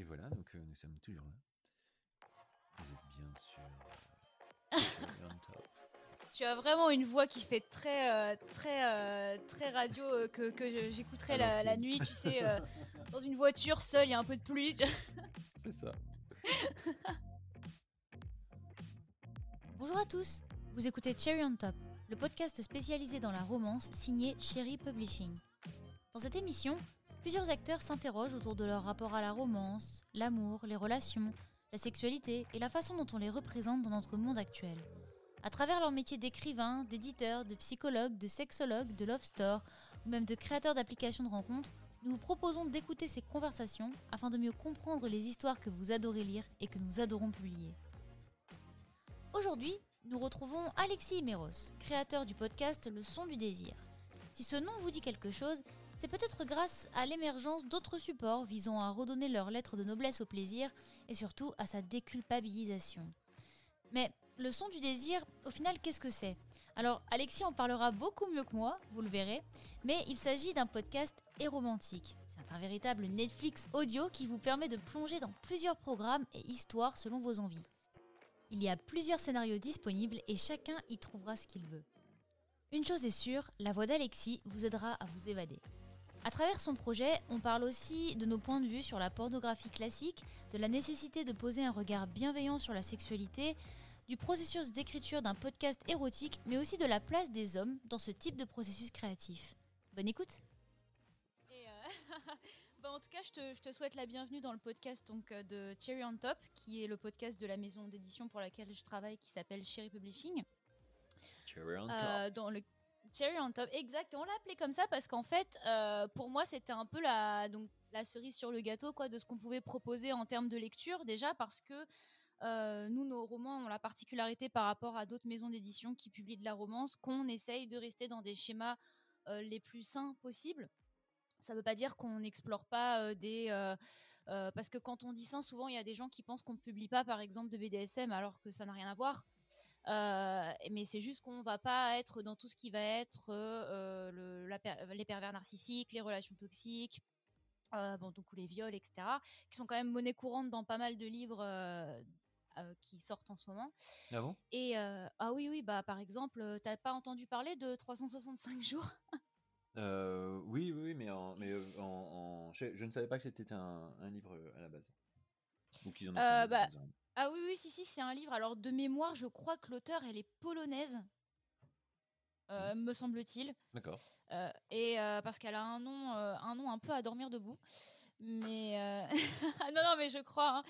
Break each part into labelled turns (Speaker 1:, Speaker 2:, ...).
Speaker 1: Et voilà, donc euh, nous sommes toujours là. Vous êtes bien sûr. euh, Cherry on top.
Speaker 2: Tu as vraiment une voix qui fait très, euh, très, euh, très radio euh, que, que
Speaker 1: À
Speaker 2: la, nuit, tu sais, euh, dans une voiture seule, il y a un peu de pluie.
Speaker 1: C'est ça.
Speaker 2: Bonjour à tous, vous écoutez Cherry on Top, le podcast spécialisé dans la romance signé Cherry Publishing. Dans cette émission, plusieurs acteurs s'interrogent autour de leur rapport à la romance, l'amour, les relations, la sexualité et la façon dont on les représente dans notre monde actuel. À travers leur métier d'écrivain, d'éditeur, de psychologue, de sexologue, de love store ou même de créateur d'applications de rencontres, nous vous proposons d'écouter ces conversations afin de mieux comprendre les histoires que vous adorez lire et que nous adorons publier. Aujourd'hui, nous retrouvons Alexis Méros, créateur du podcast Le Son du Désir. Si ce nom vous dit quelque chose, c'est peut-être grâce à l'émergence d'autres supports visant à redonner leur lettre de noblesse au plaisir et surtout à sa déculpabilisation. Mais le son du désir, au final, qu'est-ce que c'est? Alors, Alexis en parlera beaucoup mieux que moi, vous le verrez, mais il s'agit d'un podcast éromantique. C'est un véritable Netflix audio qui vous permet de plonger dans plusieurs programmes et histoires selon vos envies. Il y a plusieurs scénarios disponibles et chacun y trouvera ce qu'il veut. Une chose est sûre, la voix d'Alexis vous aidera à vous évader. À travers son projet, on parle aussi de nos points de vue sur la pornographie classique, de la nécessité de poser un regard bienveillant sur la sexualité, du processus d'écriture d'un podcast érotique, mais aussi de la place des hommes dans ce type de processus créatif. Bonne écoute Bah, en tout cas, je te, je te souhaite la bienvenue dans le podcast donc, euh, de Cherry on Top, qui est le podcast de la maison d'édition pour laquelle je travaille, qui s'appelle Cherry Publishing.
Speaker 1: Cherry on
Speaker 2: Euh,
Speaker 1: top.
Speaker 2: dans le Cherry on top, exact. On l'a appelé comme ça parce qu'en fait, euh, pour moi, c'était un peu la, donc, la cerise sur le gâteau quoi, de ce qu'on pouvait proposer en termes de lecture. Déjà parce que euh, nous, nos romans ont la particularité par rapport à d'autres maisons d'édition qui publient de la romance qu'on essaye de rester dans des schémas euh, les plus sains possibles. Ça ne veut pas dire qu'on n'explore pas des... parce que quand on dit sain, souvent, il y a des gens qui pensent qu'on ne publie pas, par exemple, de BDSM, alors que ça n'a rien à voir. Euh, mais c'est juste qu'on va pas être dans tout ce qui va être euh, le- la per- les pervers narcissiques, les relations toxiques, euh, bon, donc, ou les viols, etc., qui sont quand même monnaie courante dans pas mal de livres euh, euh, qui sortent en ce moment.
Speaker 1: Ah bon?
Speaker 2: Et euh, ah oui, oui, bah par exemple, euh, t'as pas entendu parler de 365 jours?
Speaker 1: Euh, oui, oui, mais, en, mais euh, en, en- je, je ne savais pas que c'était un, un livre euh, à la base. Ou qu'ils en ont
Speaker 2: Euh, bah,
Speaker 1: ils
Speaker 2: Ah oui, oui, si, si, c'est un livre. Alors, de mémoire, je crois que l'auteur, elle est polonaise, euh, me semble-t-il.
Speaker 1: D'accord.
Speaker 2: Euh, et euh, parce qu'elle a un nom, un nom un peu à dormir debout. Mais euh, non, non, mais je crois. hein.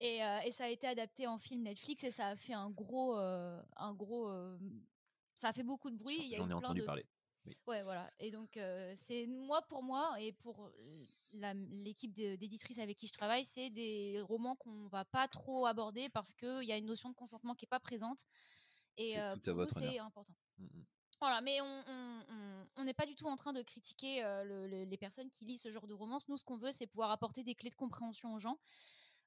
Speaker 2: Et, et ça a été adapté en film Netflix et ça a fait un gros, un gros. ça a fait beaucoup de bruit.
Speaker 1: J'en ai
Speaker 2: plein
Speaker 1: entendu
Speaker 2: de-
Speaker 1: parler.
Speaker 2: Ouais, voilà. Et donc, euh, c'est moi pour moi et pour l'équipe d'éditrices avec qui je travaille, c'est des romans qu'on va pas trop aborder parce qu'il y a une notion de consentement qui est pas présente. Et euh, c'est important.
Speaker 1: Mm, mm.
Speaker 2: Voilà, mais on- n'est pas du tout en train de critiquer euh, le- le- les personnes qui lisent ce genre de romance. Nous, ce qu'on veut, c'est pouvoir apporter des clés de compréhension aux gens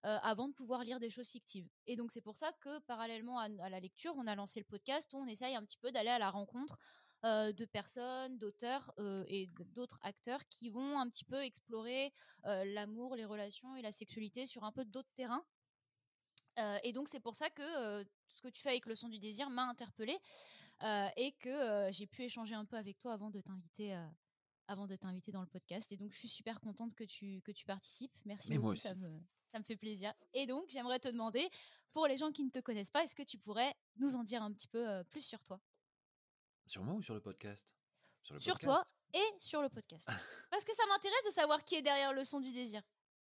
Speaker 2: euh, avant de pouvoir lire des choses fictives. Et donc, c'est pour ça que, parallèlement à, à la lecture, on a lancé le podcast où on essaye un petit peu d'aller à la rencontre de personnes, d'auteurs euh, et d'autres acteurs qui vont un petit peu explorer euh, l'amour, les relations et la sexualité sur un peu d'autres terrains. Euh, et donc, c'est pour ça que euh, ce que tu fais avec le son du désir m'a interpellée euh, et que euh, j'ai pu échanger un peu avec toi avant de t'inviter. euh, avant de t'inviter dans le podcast. Et donc, je suis super contente que tu, que tu participes. Merci
Speaker 1: Mais
Speaker 2: beaucoup, ça me, ça me fait plaisir. Et donc, j'aimerais te demander, pour les gens qui ne te connaissent pas, est-ce que tu pourrais nous en dire un petit peu euh, plus sur toi?
Speaker 1: Sur moi ou sur le podcast? Sur le
Speaker 2: Sur
Speaker 1: podcast
Speaker 2: toi et sur le podcast. Parce que ça m'intéresse de savoir qui est derrière le son du désir.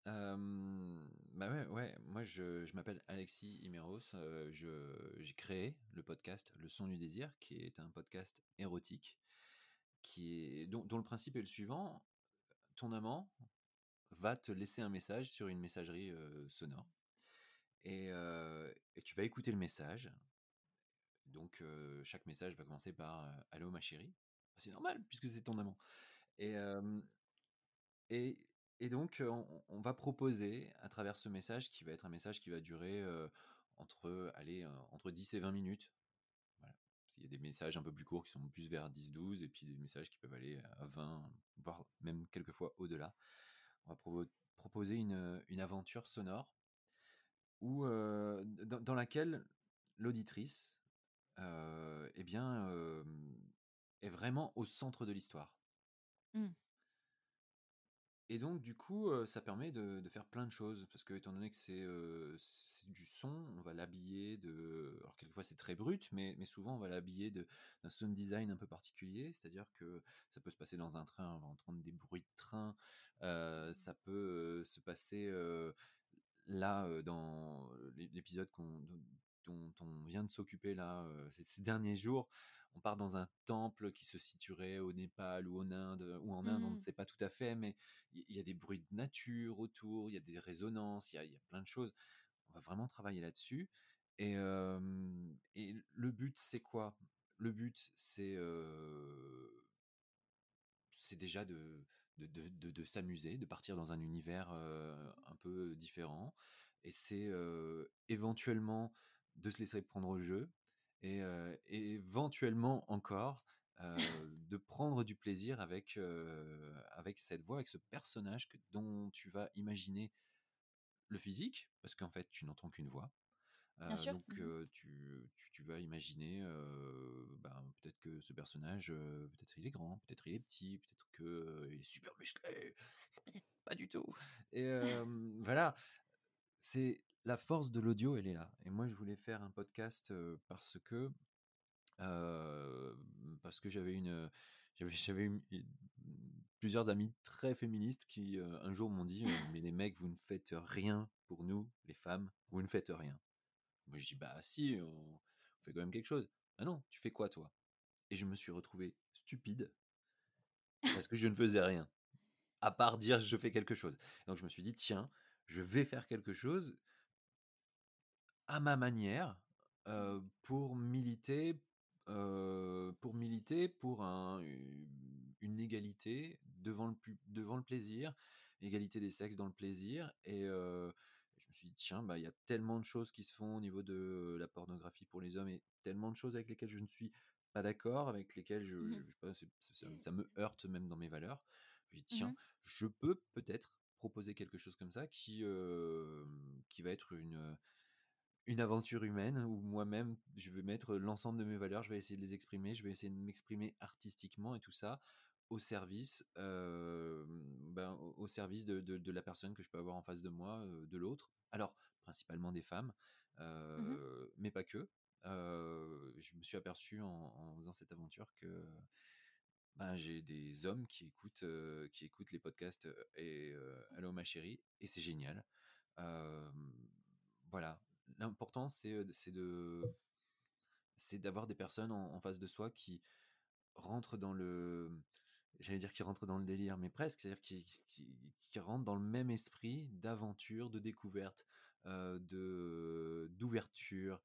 Speaker 1: Euh, bah ouais, ouais. Moi, je, je m'appelle Alexis Imeros. euh, j'ai créé le podcast Le Son du Désir, qui est un podcast érotique, qui est, dont, dont le principe est le suivant ton amant va te laisser un message sur une messagerie euh, sonore, et, et tu vas écouter le message. Donc, chaque message va commencer par Allô, ma chérie. C'est normal, puisque c'est ton amant. Et, et, et donc, on, va proposer à travers ce message, qui va être un message qui va durer entre, allez, entre 10 et 20 minutes. Il y a des messages un peu plus courts qui sont plus vers 10-12, et puis des messages qui peuvent aller à 20, voire même quelquefois au-delà. On va proposer une, une aventure sonore où, dans laquelle l'auditrice eh bien, est vraiment au centre de l'histoire.
Speaker 2: Mmh.
Speaker 1: Et donc, du coup, ça permet de, de faire plein de choses, parce que étant donné que c'est c'est du son, on va l'habiller de. Alors, quelquefois, c'est très brut, mais, mais souvent, on va l'habiller de- d'un sound design un peu particulier, c'est-à-dire que ça peut se passer dans un train, on va entendre des bruits de train, ça peut se passer là, dans l'épisode qu'on dont on vient de s'occuper là, ces, ces derniers jours, on part dans un temple qui se situerait au Népal ou en Inde, ou en Inde, on ne
Speaker 2: Mmh.
Speaker 1: sait pas tout à fait, mais il y, y a des bruits de nature autour, il y a des résonances, il y a, il y a plein de choses. On va vraiment travailler là-dessus. Et, euh, et le but, c'est quoi? Le but, c'est euh, déjà de, de, de, de- de s'amuser, de partir dans un univers un peu différent. Et c'est éventuellement de se laisser prendre au jeu. Et, et éventuellement encore de prendre du plaisir avec, avec cette voix, avec ce personnage que, dont tu vas imaginer le physique, parce qu'en fait tu n'entends qu'une voix.
Speaker 2: Bien
Speaker 1: Euh,
Speaker 2: sûr.
Speaker 1: donc
Speaker 2: Mmh
Speaker 1: euh, tu, tu, tu vas imaginer euh, ben, peut-être que ce personnage, peut-être il est grand, peut-être il est petit, peut-être qu'il est super musclé, peut-être pas du tout. Et voilà, c'est la force de l'audio, elle est là. Et moi, je voulais faire un podcast parce que j'avais une j'avais plusieurs amis très féministes qui un jour m'ont dit euh, mais les mecs vous ne faites rien pour nous les femmes vous ne faites rien moi, je dis, bah si, on, on fait quand même quelque chose. Ah non, tu fais quoi toi? Et je me suis retrouvé stupide parce que je ne faisais rien, à part dire je fais quelque chose. Donc je me suis dit, tiens, je vais faire quelque chose à ma manière euh, pour militer, euh, pour militer pour un, une égalité devant le, pu- devant le plaisir, égalité des sexes dans le plaisir. Et euh, je me suis dit, tiens, bah, il y a tellement de choses qui se font au niveau de la pornographie pour les hommes et tellement de choses avec lesquelles je ne suis pas d'accord, avec lesquelles je,
Speaker 2: Mmh
Speaker 1: je sais pas, ça, ça me heurte même dans mes valeurs. Je me dis, tiens,
Speaker 2: Mmh
Speaker 1: je peux peut-être proposer quelque chose comme ça qui, euh, qui va être une une aventure humaine où moi-même, je vais mettre l'ensemble de mes valeurs, je vais essayer de les exprimer, je vais essayer de m'exprimer artistiquement et tout ça au service, euh, ben, au service de, de- de la personne que je peux avoir en face de moi, de l'autre. Alors, principalement des femmes,
Speaker 2: Mmh
Speaker 1: mais pas que. Je me suis aperçu en, en faisant cette aventure que ben, j'ai des hommes qui écoutent, qui écoutent les podcasts et Allô ma chérie, et c'est génial. Voilà. L'important, c'est de, c'est d'avoir des personnes en, face de soi qui rentrent dans le, j'allais dire qui rentrent dans le délire, mais presque, c'est-à-dire qui, rentrent dans le même esprit d'aventure, de découverte, de d'ouverture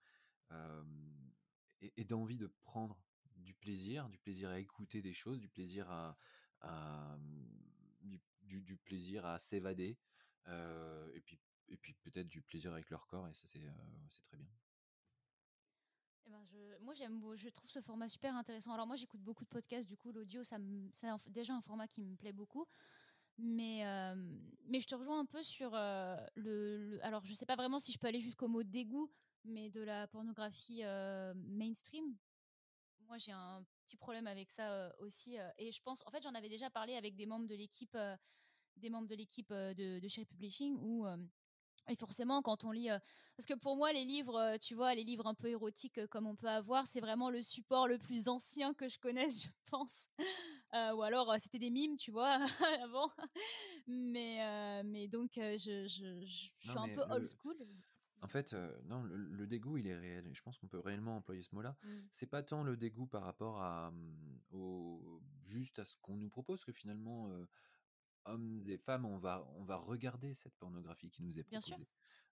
Speaker 1: et d'envie de prendre du plaisir, du plaisir à écouter des choses, du plaisir à, à- du, plaisir à s'évader, et puis et puis peut-être du plaisir avec leur corps, et ça c'est très bien.
Speaker 2: Eh ben, moi, j'aime, je trouve ce format super intéressant. Alors, moi, j'écoute beaucoup de podcasts, du coup, l'audio, ça c'est déjà un format qui me plaît beaucoup. Mais, mais je te rejoins un peu sur le, Alors, je sais pas vraiment si je peux aller jusqu'au mot dégoût, mais de la pornographie mainstream. Moi, j'ai un petit problème avec ça aussi. et je pense, en fait, j'en avais déjà parlé avec des membres de l'équipe, des membres de l'équipe de, de Cherry Publishing, où et forcément, quand on lit, euh, parce que pour moi, les livres, euh, tu vois, les livres un peu érotiques euh, comme on peut avoir, c'est vraiment le support le plus ancien que je connaisse, je pense. Euh, ou alors, c'était des mimes, tu vois, avant. Mais, mais donc, je, je, je suis
Speaker 1: Non
Speaker 2: un peu old school.
Speaker 1: En fait, euh, non, le, le dégoût il est réel. et Je pense qu'on peut réellement employer ce mot-là.
Speaker 2: Mm.
Speaker 1: C'est pas tant le dégoût par rapport à hum, au, juste à ce qu'on nous propose que finalement euh, hommes et femmes, on va, on va regarder cette pornographie qui nous est
Speaker 2: Bien sûr,
Speaker 1: proposée.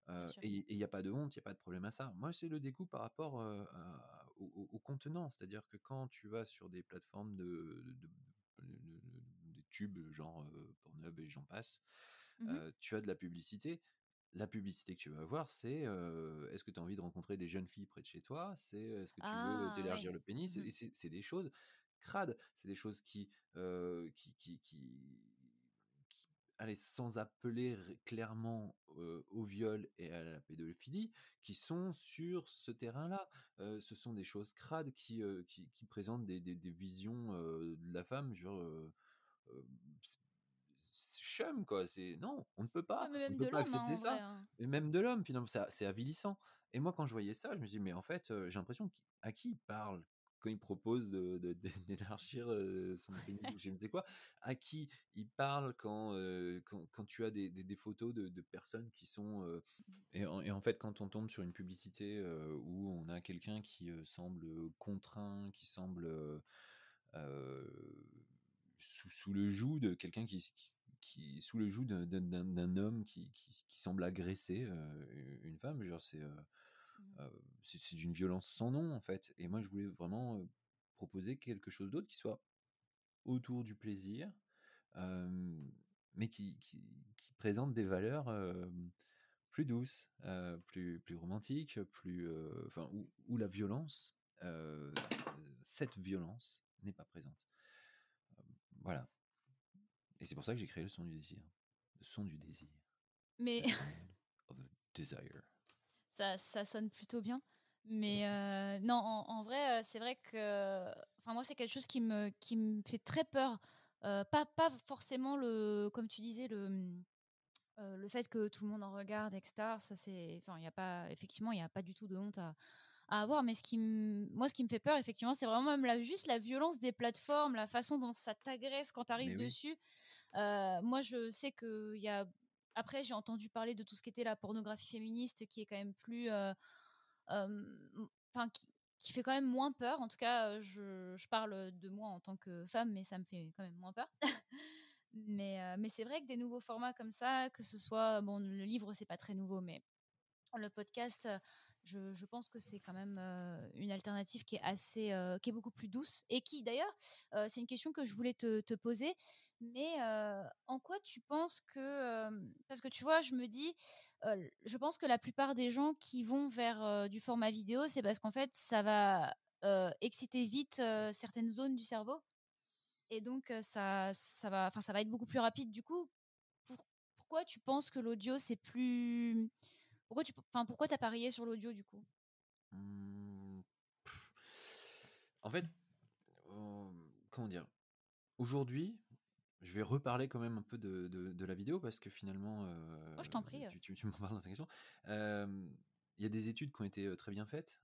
Speaker 2: bien sûr.
Speaker 1: et il n'y a pas de honte, il n'y a pas de problème à ça. Moi, c'est le dégoût par rapport à- au, contenant. C'est-à-dire que quand tu vas sur des plateformes de, de- de- de- de- des tubes, genre euh, Pornhub et j'en passe, euh, tu as de la publicité. La publicité que tu vas avoir, c'est euh, est-ce que tu as envie de rencontrer des jeunes filles près de chez toi? C'est est-ce que tu veux
Speaker 2: Ah, ouais.
Speaker 1: t'élargir le pénis? Et c'est des choses crades, c'est des choses qui, euh, qui, qui, qui, qui allez, sans appeler clairement au viol et à la pédophilie, qui sont sur ce terrain-là. ce sont des choses crades qui, qui, présentent des, visions de la femme, genre chum quoi c'est non on ne peut pas on ne peut pas accepter hein, ça. hein. et même de l'homme finalement c'est avilissant. Et moi quand je voyais ça je me dis mais en fait j'ai l'impression à qui il parle quand il propose d'élargir de, son pénis ou je ne sais quoi, à qui il parle quand, quand, tu as des, des, photos de, de, personnes qui sont... et, en, et, en, fait, quand on tombe sur une publicité où on a quelqu'un qui semble contraint, qui semble sous, sous, le joug de quelqu'un qui, qui, qui, sous le joug d'un homme qui, qui, semble agresser une femme, c'est Mmh. c'est d'une violence sans nom en fait. Et moi, je voulais vraiment proposer quelque chose d'autre qui soit autour du plaisir, mais qui, qui, présente des valeurs plus douces, plus, plus romantiques, plus, enfin, où, où, la violence, cette violence n'est pas présente. voilà. Et c'est pour ça que j'ai créé le son du désir. Le son du désir.
Speaker 2: Mais. of desire ça, sonne plutôt bien. Mais euh, non, en, vrai, euh, c'est vrai que enfin, moi, c'est quelque chose qui me, qui me fait très peur. Euh, pas, pas forcément, le, comme tu disais, le, le fait que tout le monde en regarde, etc. Ça, c'est, enfin, il y a pas, effectivement, il n'y a pas du tout de honte à, à avoir. Mais ce qui moi, ce qui me fait peur, effectivement, c'est vraiment même la, juste la violence des plateformes, la façon dont ça t'agresse quand tu arrives dessus. Moi, je sais qu'il y a après, j'ai entendu parler de tout ce qui était la pornographie féministe, qui est quand même plus, enfin, qui, fait quand même moins peur. En tout cas, je, parle de moi en tant que femme, mais ça me fait quand même moins peur. mais, mais c'est vrai que des nouveaux formats comme ça, que ce soit, bon, le livre, c'est pas très nouveau, mais le podcast, je, pense que c'est quand même une alternative qui est assez, qui est beaucoup plus douce et qui d'ailleurs, c'est une question que je voulais te, te poser. Mais en quoi tu penses que, parce que tu vois, je me dis, je pense que la plupart des gens qui vont vers du format vidéo, c'est parce qu'en fait, ça va exciter vite certaines zones du cerveau, et donc ça, ça va, enfin, ça va être beaucoup plus rapide. Du coup, pourquoi tu penses que l'audio c'est plus pourquoi tu enfin, pourquoi as parié sur l'audio du coup?
Speaker 1: Mmh, En fait, comment dire? Aujourd'hui, je vais reparler quand même un peu de, de, la vidéo parce que finalement,
Speaker 2: oh, je t'en prie.
Speaker 1: Tu, tu, m'en parles dans ta question. Il y a des études qui ont été très bien faites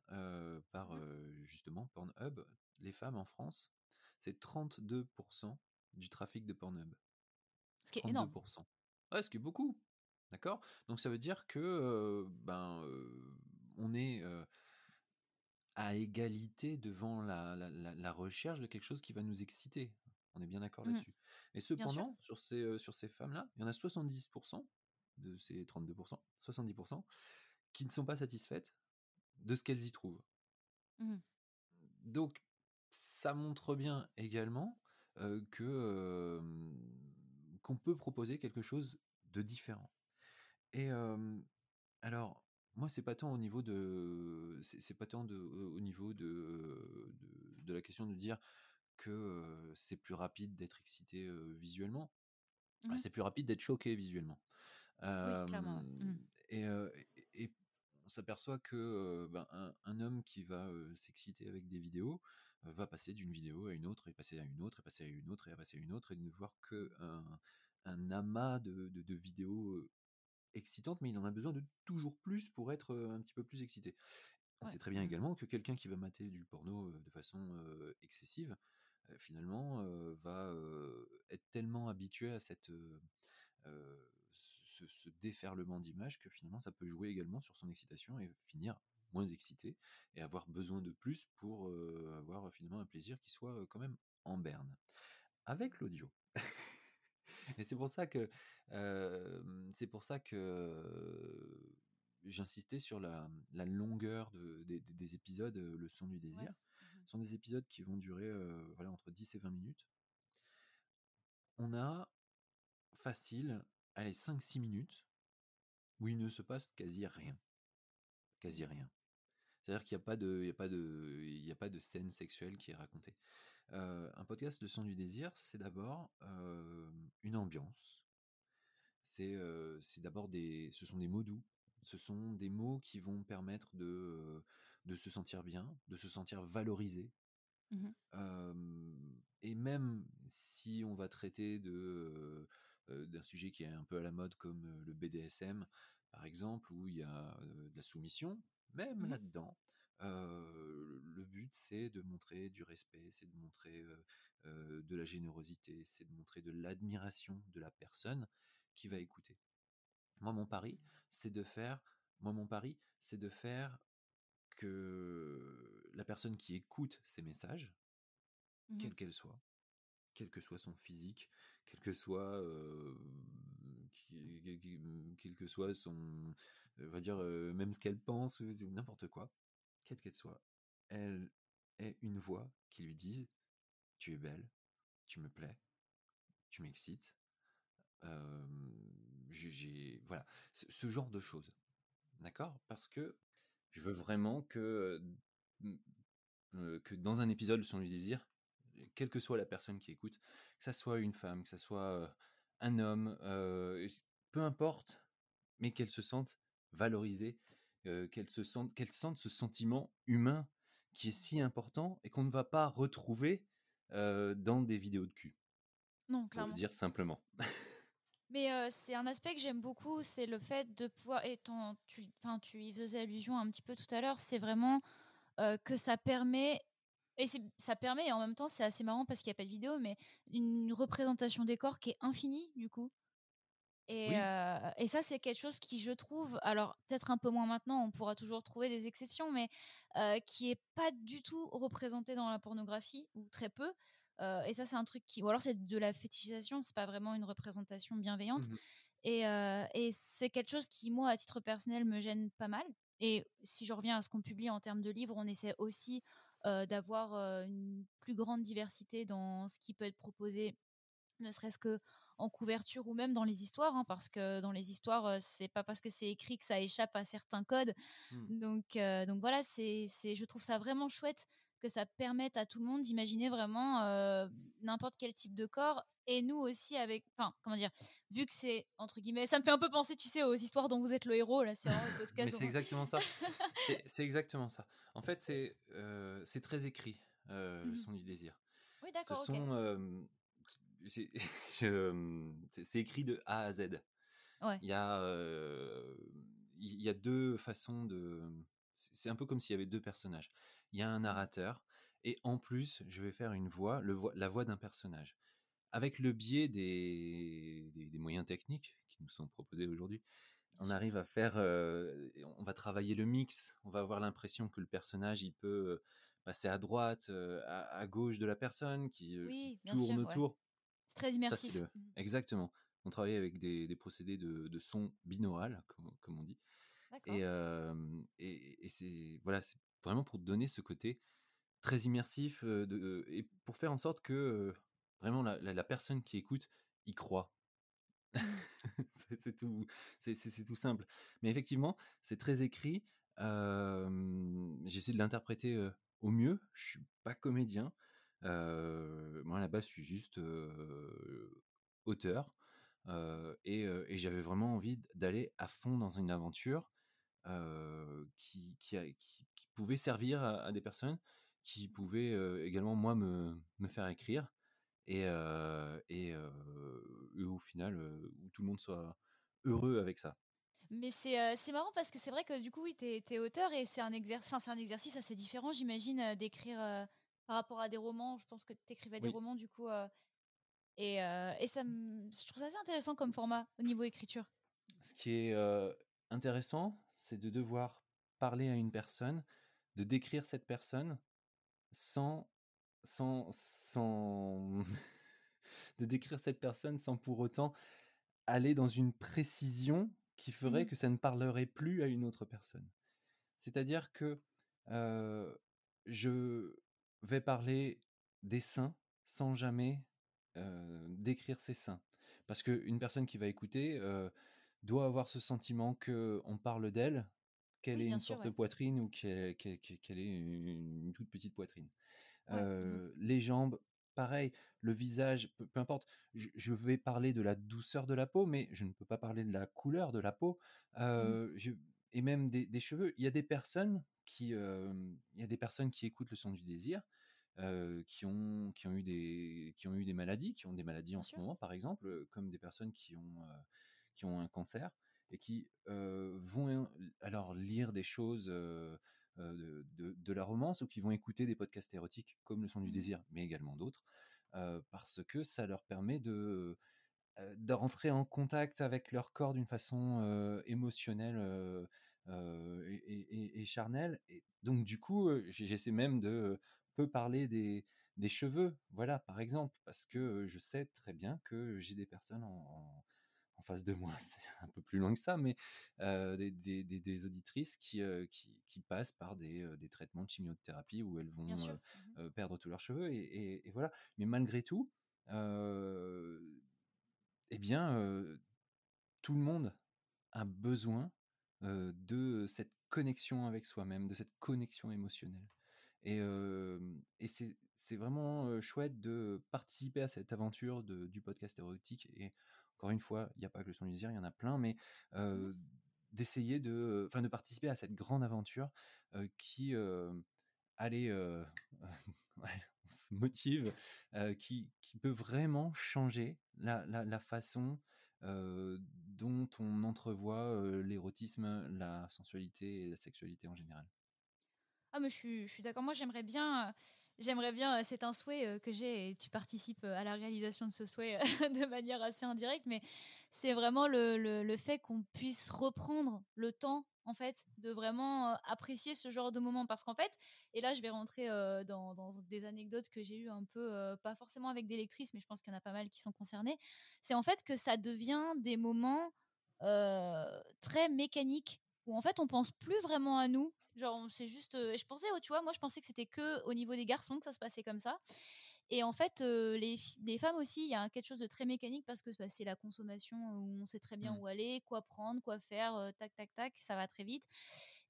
Speaker 1: par mmh. justement Pornhub. Les femmes en France, c'est 32% du trafic de Pornhub.
Speaker 2: Ce qui est énorme.
Speaker 1: Ouais, ce qui est beaucoup. D'accord? Donc ça veut dire que ben, on est à égalité devant la, la, recherche de quelque chose qui va nous exciter. On est bien d'accord mmh. là-dessus. Et cependant, sur ces, sur ces femmes-là, il y en a 70% de ces 32%, 70% qui ne sont pas satisfaites de ce qu'elles y trouvent. Mmh. Donc, ça montre bien également que qu'on peut proposer quelque chose de différent. Et alors, moi, c'est pas tant au niveau de, c'est pas tant de, au niveau de, de, la question de dire que c'est plus rapide d'être excité visuellement. Mmh. C'est plus rapide d'être choqué visuellement.
Speaker 2: oui, clairement. Mmh.
Speaker 1: Et, et, on s'aperçoit que ben, un, homme qui va s'exciter avec des vidéos va passer d'une vidéo à une autre, et passer à une autre, et passer à une autre, et passer à une autre, et ne voir que un, un amas de, de, de vidéos excitante, mais il en a besoin de toujours plus pour être un petit peu plus excité. On sait très bien mmh. également que quelqu'un qui va mater du porno de façon excessive, finalement, va être tellement habitué à cette, ce, déferlement d'images que finalement, ça peut jouer également sur son excitation et finir moins excité et avoir besoin de plus pour avoir finalement un plaisir qui soit quand même en berne. Avec l'audio. Et c'est pour ça que c'est pour ça que j'insistais sur la, longueur des, épisodes, le son du désir. Mmh Ce sont des épisodes qui vont durer voilà, entre 10 et 20 minutes. On a facile, allez, 5-6 minutes où il ne se passe quasi rien. Quasi rien. C'est-à-dire qu'il n'y a, pas de, il y a, pas de, il y a pas de scène sexuelle qui est racontée. Un podcast de son du désir, c'est d'abord une ambiance, c'est d'abord des, ce sont des mots doux, ce sont des mots qui vont permettre de, de se sentir bien, de se sentir valorisé.
Speaker 2: Mmh
Speaker 1: et même si on va traiter de d'un sujet qui est un peu à la mode comme le BDSM, par exemple, où il y a de la soumission, même
Speaker 2: Mmh
Speaker 1: là-dedans, le but c'est de montrer du respect, c'est de montrer de la générosité, c'est de montrer de l'admiration de la personne qui va écouter. Moi, mon pari, c'est de faire, moi, mon pari, c'est de faire que la personne qui écoute ces messages,
Speaker 2: Mmh
Speaker 1: quelle qu'elle soit, quel que soit son physique, quel que soit, quel que soit son, on va dire, même ce qu'elle pense, n'importe quoi, quelle qu'elle soit, elle ait une voix qui lui dise Tu es belle, tu me plais, tu m'excites. voilà, ce genre de choses. D'accord? Parce que je veux vraiment que, que dans un épisode Son lui désir, quelle que soit la personne qui écoute, que ça soit une femme, que ça soit un homme, peu importe, mais qu'elle se sente valorisée, qu'elle se sente, qu'elle sente ce sentiment humain qui est si important et qu'on ne va pas retrouver dans des vidéos de cul.
Speaker 2: Non,
Speaker 1: Pour le
Speaker 2: clairement.
Speaker 1: dire simplement.
Speaker 2: Mais c'est un aspect que j'aime beaucoup, c'est le fait de pouvoir, et tu, tu y faisais allusion un petit peu tout à l'heure, c'est vraiment que ça permet, et ça permet, et en même temps c'est assez marrant parce qu'il n'y a pas de vidéo, mais une représentation des corps qui est infinie du coup. Et, et ça c'est quelque chose qui je trouve, alors peut-être un peu moins maintenant, on pourra toujours trouver des exceptions, mais qui est pas du tout représenté dans la pornographie, ou très peu et ça, c'est un truc qui ou alors c'est de la fétichisation, c'est pas vraiment une représentation bienveillante
Speaker 1: Mmh
Speaker 2: et et c'est quelque chose qui, moi, à titre personnel, me gêne pas mal et si je reviens à ce qu'on publie en termes de livres, on essaie aussi, d'avoir, une plus grande diversité dans ce qui peut être proposé, ne serait-ce qu'en couverture ou même dans les histoires, hein, parce que dans les histoires, c'est pas parce que c'est écrit que ça échappe à certains codes.
Speaker 1: mmh.
Speaker 2: Donc donc voilà, c'est je trouve ça vraiment chouette que ça permette à tout le monde d'imaginer vraiment n'importe quel type de corps. Et nous aussi, avec. Enfin, comment dire Vu que c'est, entre guillemets, ça me fait un peu penser, tu sais, aux histoires dont vous êtes le héros. Là, c'est
Speaker 1: Mais c'est exactement ça. c'est exactement ça. En fait, c'est c'est très écrit, le
Speaker 2: mmh
Speaker 1: son du désir.
Speaker 2: Oui, d'accord,
Speaker 1: Ce sont. c'est écrit de A à Z.
Speaker 2: Ouais.
Speaker 1: Il y a, il y a deux façons de. C'est un peu comme s'il y avait deux personnages il y a un narrateur, et en plus, je vais faire une voix, le la voix d'un personnage. Avec le biais des, des, moyens techniques qui nous sont proposés aujourd'hui, on arrive à faire, on va travailler le mix, on va avoir l'impression que le personnage, il peut passer à droite, à, gauche de la personne, qui, tourne autour.
Speaker 2: C'est très immersif. Mmh.
Speaker 1: Exactement. On travaille avec des, des procédés de, de, son binaural, comme, comme on dit. Et, et, et c'est voilà, c'est vraiment pour donner ce côté très immersif de, et pour faire en sorte que vraiment la, personne qui écoute y croit. Mmh. c'est tout, c'est tout simple. Mais effectivement, c'est très écrit. J'essaie de l'interpréter au mieux. Je suis pas comédien. Moi, à la base, je suis juste auteur. et, j'avais vraiment envie d'aller à fond dans une aventure qui, pouvait servir à, des personnes, qui pouvaient également, moi, me, faire écrire. Et, au final, où tout le monde soit heureux avec ça.
Speaker 2: Mais c'est marrant parce que c'est vrai que du coup, tu es, auteur et c'est un, exercice, un exercice assez différent, j'imagine, d'écrire par rapport à des romans. Je pense que tu écrivais des romans, du coup. et, et ça je trouve ça assez intéressant comme format au niveau écriture.
Speaker 1: Ce qui est intéressant, c'est de devoir parler à une personne, de décrire cette personne sans sans sans de décrire cette personne sans pour autant aller dans une précision qui ferait
Speaker 2: mmh.
Speaker 1: que ça ne parlerait plus à une autre personne. C'est-à-dire que je vais parler des seins sans jamais décrire ces seins. Parce qu'une personne qui va écouter doit avoir ce sentiment qu'on parle d'elle, qu'elle ait une forte poitrine ou qu'elle ait une, toute petite poitrine. Mmh les jambes, pareil, le visage, peu, peu importe. Je, je vais parler de la douceur de la peau, mais je ne peux pas parler de la couleur de la peau.
Speaker 2: Mmh.
Speaker 1: Je- et même des, des cheveux. Il y a des personnes qui, il y a des personnes qui écoutent le son du désir, euh, qui ont, qui ont eu des, qui ont eu des maladies, qui ont des maladies en ce moment, par exemple, comme des personnes qui ont, euh, qui ont un cancer et qui euh, vont alors lire des choses de, de- de la romance ou qui vont écouter des podcasts érotiques comme le son du
Speaker 2: Mmh
Speaker 1: désir, mais également d'autres, parce que ça leur permet de, de rentrer en contact avec leur corps d'une façon émotionnelle euh, et, et- et- et donc du coup, j'essaie même de peu parler des, des cheveux, voilà, par exemple, parce que je sais très bien que j'ai des personnes en, en- en face de moi, c'est un peu plus loin que ça, mais euh, des, des- des- des auditrices qui, euh, qui, qui passent par des, des traitements de chimiothérapie où elles vont
Speaker 2: Mmh
Speaker 1: perdre tous leurs cheveux, et, et- et voilà. Mais malgré tout, eh bien, tout le monde a besoin euh, de cette connexion avec soi-même, de cette connexion émotionnelle. Et, euh, et c'est, vraiment chouette de participer à cette aventure de- du podcast érotique. Et encore une fois, il n'y a pas que le son du désir, il y en a plein, mais
Speaker 2: Mmh
Speaker 1: euh, d'essayer de, enfin, de participer à cette grande aventure qui, allez, euh, on se motive, euh, qui, qui peut vraiment changer la, la, la façon dont on entrevoit l'érotisme, la sensualité et la sexualité en général.
Speaker 2: Ah mais je suis d'accord. Moi, j'aimerais bien, j'aimerais bien, c'est un souhait, que j'ai et tu participes, à la réalisation de ce souhait, de manière assez indirecte, mais c'est vraiment le fait qu'on puisse reprendre le temps, en fait, de vraiment, apprécier ce genre de moment. Parce qu'en fait et là, je vais rentrer, dans des anecdotes que j'ai eues un peu, pas forcément avec des lectrices, mais je pense qu'il y en a pas mal qui sont concernées. C'est en fait que ça devient des moments, très mécaniques où en fait, on pense plus vraiment à nous. Genre, c'est juste. je pensais, tu vois, moi, je pensais que c'était que au niveau des garçons que ça se passait comme ça. Et en fait, euh, les, femmes aussi, il y a quelque chose de très mécanique parce que bah, c'est la consommation où on sait très bien
Speaker 1: Mm.
Speaker 2: où aller, quoi prendre, quoi faire, euh, tac, tac, tac, ça va très vite.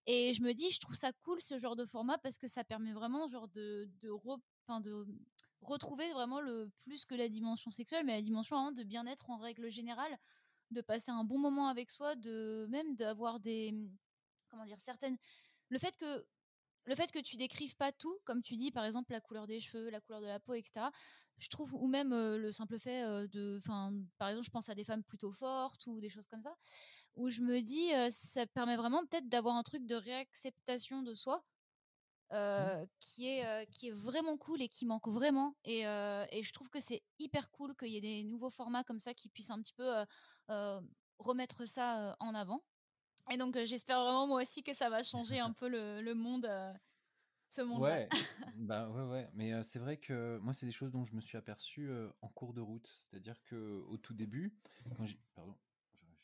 Speaker 2: Et je me dis, je trouve ça cool ce genre de format parce que ça permet vraiment genre de, de, re- enfin, de retrouver vraiment le plus que la dimension sexuelle, mais la dimension de bien-être en règle générale, de passer un bon moment avec soi, de même d'avoir des comment dire certaines le fait que le fait que tu décrives pas tout, comme tu dis, par exemple la couleur des cheveux, la couleur de la peau, etc. Je trouve, ou même euh, le simple fait euh, de, enfin, par exemple, je pense à des femmes plutôt fortes ou des choses comme ça, où je me dis, euh, ça permet vraiment peut-être d'avoir un truc de réacceptation de soi.
Speaker 1: Mm.
Speaker 2: euh, qui est qui est vraiment cool et qui manque vraiment et, et je trouve que c'est hyper cool qu'il y ait des nouveaux formats comme ça qui puissent un petit peu remettre ça en avant et donc, euh, j'espère vraiment moi aussi que ça va changer un peu le, le monde, euh, ce monde-là.
Speaker 1: Ouais, bah ouais, ouais. Mais euh, c'est vrai que moi, c'est des choses dont je me suis aperçu euh, en cours de route. C'est-à-dire que au tout début, quand j'ai, pardon,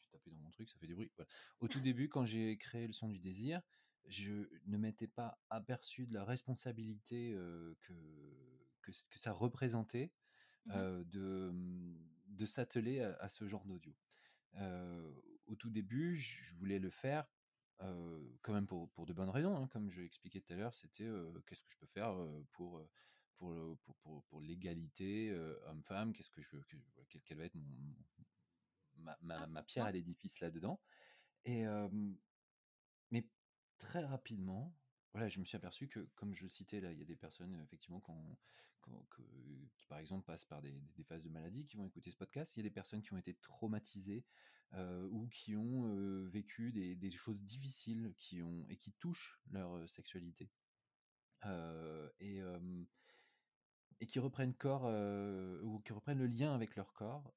Speaker 1: suis tapé dans mon truc, ça fait du bruit. Voilà. Au tout début, quand j'ai créé le son du désir, je ne m'étais pas aperçu de la responsabilité euh, que, que que ça représentait euh, de de s'atteler à, à ce genre d'audio. Au tout début, je voulais le faire euh, quand même pour, pour de bonnes raisons. hein. Comme je l'expliquais tout à l'heure, c'était euh, qu'est-ce que je peux faire euh, pour, pour, pour, l'égalité homme-femme, qu'est-ce que je, que- quelle, quelle va être mon, ma, ma, ma pierre à l'édifice là-dedans. Et, mais très rapidement, voilà, je me suis aperçu que, comme je le citais là, il y a des personnes effectivement que- qui, par exemple, passent par des, des phases de maladie, qui vont écouter ce podcast. Il y a des personnes qui ont été traumatisées euh, ou qui ont euh, vécu des, des choses difficiles qui ont, et qui touchent leur euh, sexualité. Et, et qui reprennent corps ou qui reprennent le lien avec leur corps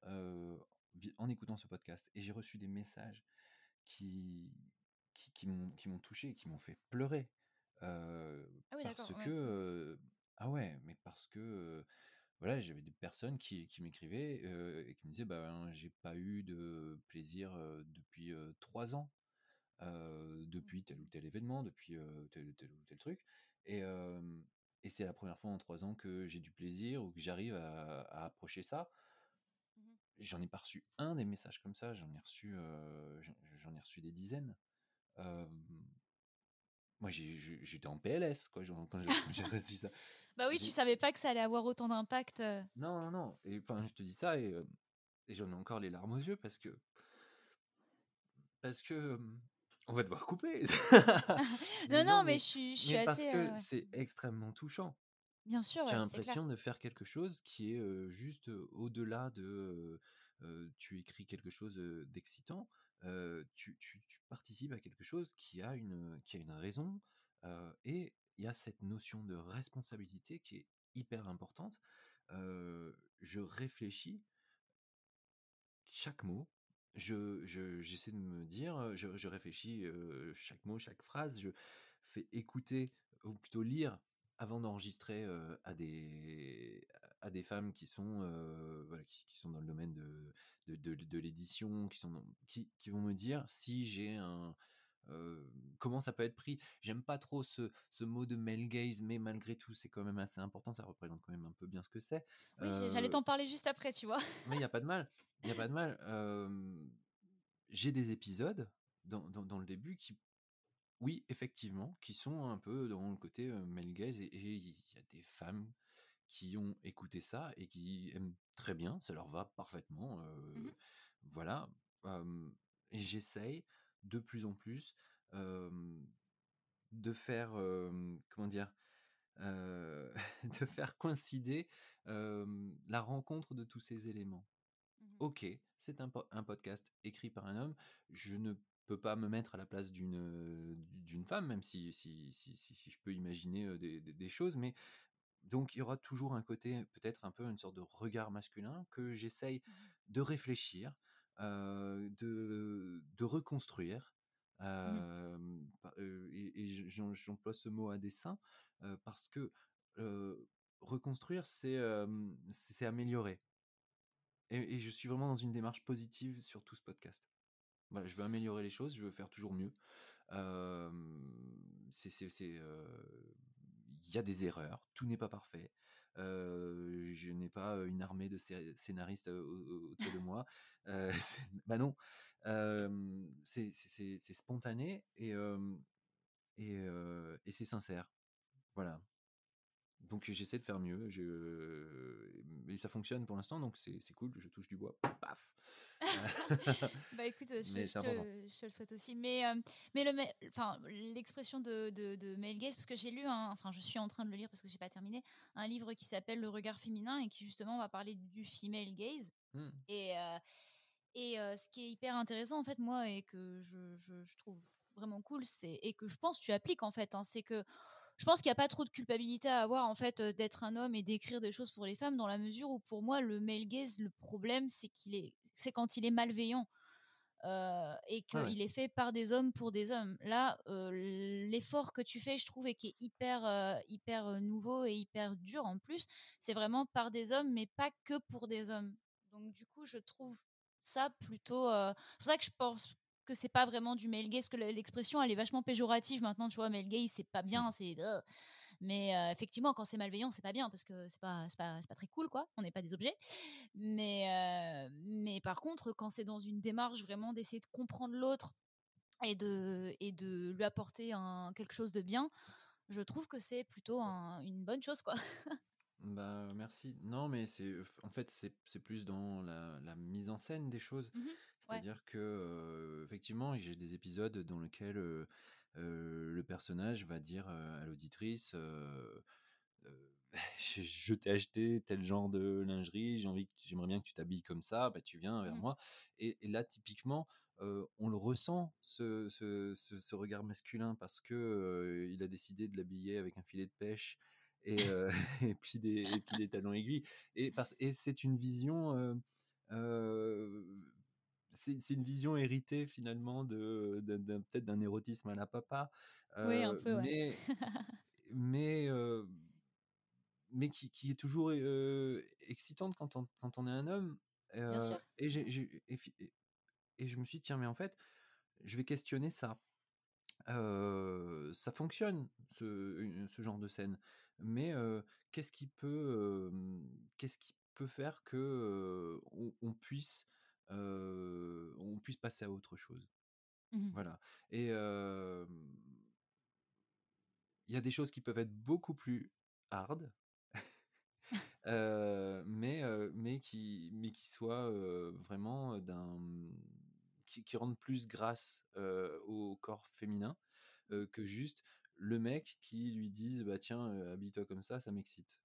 Speaker 1: en écoutant ce podcast. Et j'ai reçu des messages qui, qui, qui m'ont qui m'ont touché, qui m'ont fait pleurer.
Speaker 2: Ah oui,
Speaker 1: parce que,
Speaker 2: Ouais.
Speaker 1: Ah ouais, mais parce que, voilà, j'avais des personnes qui, qui m'écrivaient euh, et qui me disaient, bah, hein, j'ai pas eu de plaisir euh, depuis euh, trois ans, euh, depuis tel ou tel événement, depuis tel, tel ou tel truc. Et, et c'est la première fois en trois ans que j'ai du plaisir ou que j'arrive à, à approcher ça
Speaker 2: Mhm.
Speaker 1: j'en ai pas reçu un des messages comme ça, j'en ai reçu, j'en ai reçu des dizaines. Moi j'étais en PLS quoi, quand j'ai reçu ça.
Speaker 2: Bah oui, tu savais pas que ça allait avoir autant d'impact.
Speaker 1: Non, non, non. Et enfin, je te dis ça et, et j'en ai encore les larmes aux yeux parce que parce que on va devoir couper.
Speaker 2: non, non, mais, je suis, je suis
Speaker 1: mais
Speaker 2: assez.
Speaker 1: Parce que c'est extrêmement touchant.
Speaker 2: Bien sûr.
Speaker 1: J'ai l'impression de faire quelque chose qui est juste au-delà de. tu écris quelque chose d'excitant. Tu, tu, tu, participes à quelque chose qui a une, qui a une raison. et il y a cette notion de responsabilité qui est hyper importante. je réfléchis chaque mot, je, j'essaie de me dire, je, réfléchis chaque mot, chaque phrase, je fais écouter, ou plutôt lire, avant d'enregistrer à des à des femmes qui sont voilà, qui, sont dans le domaine de de, de, l'édition, qui sont qui, qui, vont me dire si j'ai un comment ça peut être pris? J'aime pas trop ce, ce, mot de male gaze, mais malgré tout, c'est quand même assez important. Ça représente quand même un peu bien ce que c'est.
Speaker 2: Oui, j'allais t'en parler juste après, tu vois.
Speaker 1: mais il n'y a pas de mal. Il y a pas de mal. J'ai des épisodes dans, dans, dans, le début qui, oui, effectivement, qui sont un peu dans le côté male gaze et il y a des femmes qui ont écouté ça et qui aiment très bien, ça leur va parfaitement. Mmh voilà. et j'essaye de plus en plus de faire, comment dire, de faire coïncider la rencontre de tous ces éléments.
Speaker 2: Mmh
Speaker 1: ok, c'est un, un, podcast écrit par un homme. Je ne peux pas me mettre à la place d'une d'une femme, même si si, si, si, je peux imaginer des, des, des, choses. Mais donc il y aura toujours un côté, peut-être un peu une sorte de regard masculin que j'essaye
Speaker 2: Mmh
Speaker 1: de réfléchir, de, de reconstruire.
Speaker 2: Mmh.
Speaker 1: et, et j'emploie ce mot à dessein parce que reconstruire, c'est c'est améliorer. Et, et, je suis vraiment dans une démarche positive sur tout ce podcast. Voilà, je veux améliorer les choses, je veux faire toujours mieux. c'est, il y a des erreurs, tout n'est pas parfait. Je n'ai pas une armée de scénaristes autour de moi. bah non, c'est spontané et, et, et c'est sincère. Voilà. Donc j'essaie de faire mieux, je... et ça fonctionne pour l'instant, donc c'est cool, je touche du bois, paf
Speaker 2: Bah écoute, je, je, te, le souhaite aussi. Mais, euh, mais le, enfin, l'expression de, de, de male gaze, parce que j'ai lu, enfin je suis en train de le lire parce que j'ai pas terminé, un livre qui s'appelle Le regard féminin et qui justement va parler du female gaze.
Speaker 1: Mmh.
Speaker 2: Et, euh, et euh, ce qui est hyper intéressant en fait moi et que je, je, trouve vraiment cool, c'est et que je pense tu appliques en fait, hein, c'est que je pense qu'il n'y a pas trop de culpabilité à avoir en fait d'être un homme et d'écrire des choses pour les femmes dans la mesure où pour moi le male gaze le problème c'est qu'il est c'est quand il est malveillant et qu'il est fait par des hommes pour des hommes. Là, l'effort que tu fais, je trouve, et qui est hyper, hyper nouveau et hyper dur en plus, c'est vraiment par des hommes, mais pas que pour des hommes. Donc du coup, je trouve ça plutôt. c'est pour ça que je pense que c'est pas vraiment du male gaze, parce que l'expression elle est vachement péjorative maintenant, tu vois, male gaze c'est pas bien, mmh. c'est mais effectivement quand c'est malveillant, c'est pas bien parce que c'est pas pas, pas très cool quoi, on n'est pas des objets. Mais mais par contre, quand c'est dans une démarche vraiment d'essayer de comprendre l'autre et de et de lui apporter un quelque chose de bien, je trouve que c'est plutôt une bonne chose quoi.
Speaker 1: Bah merci. Non, mais c'est en fait c'est plus dans la, la, mise en scène des choses.
Speaker 2: Mmh
Speaker 1: C'est-à-dire que effectivement j'ai des épisodes dans lesquels le personnage va dire à l'auditrice je, t'ai acheté tel genre de lingerie, j'ai envie, j'aimerais bien que tu t'habilles comme ça, bah tu viens vers
Speaker 2: mmh.
Speaker 1: moi. Et, là typiquement on le ressent ce, ce, ce, regard masculin parce que il a décidé de l'habiller avec un filet de pêche et, et, puis des, et puis des talons aiguilles. Et, c'est une vision. c'est une vision héritée finalement de, peut-être d'un érotisme à la papa.
Speaker 2: oui, un peu,
Speaker 1: mais, mais, mais qui, qui, est toujours excitante quand on, quand on est un homme.
Speaker 2: Bien sûr.
Speaker 1: Et, et, et, je me suis dit, tiens, mais en fait, je vais questionner ça. ça fonctionne, ce, ce, genre de scène mais qu'est-ce qui peut qu'est-ce qui peut faire que on, puisse on puisse passer à autre chose?
Speaker 2: Mmh
Speaker 1: voilà et il y a des choses qui peuvent être beaucoup plus hard, heu, mais qui mais qui soient, heu, vraiment d'un, qui qui rendent plus grâce, au corps féminin, que juste le mec qui lui dise: «Bah tiens, habille-toi comme ça, ça m'excite».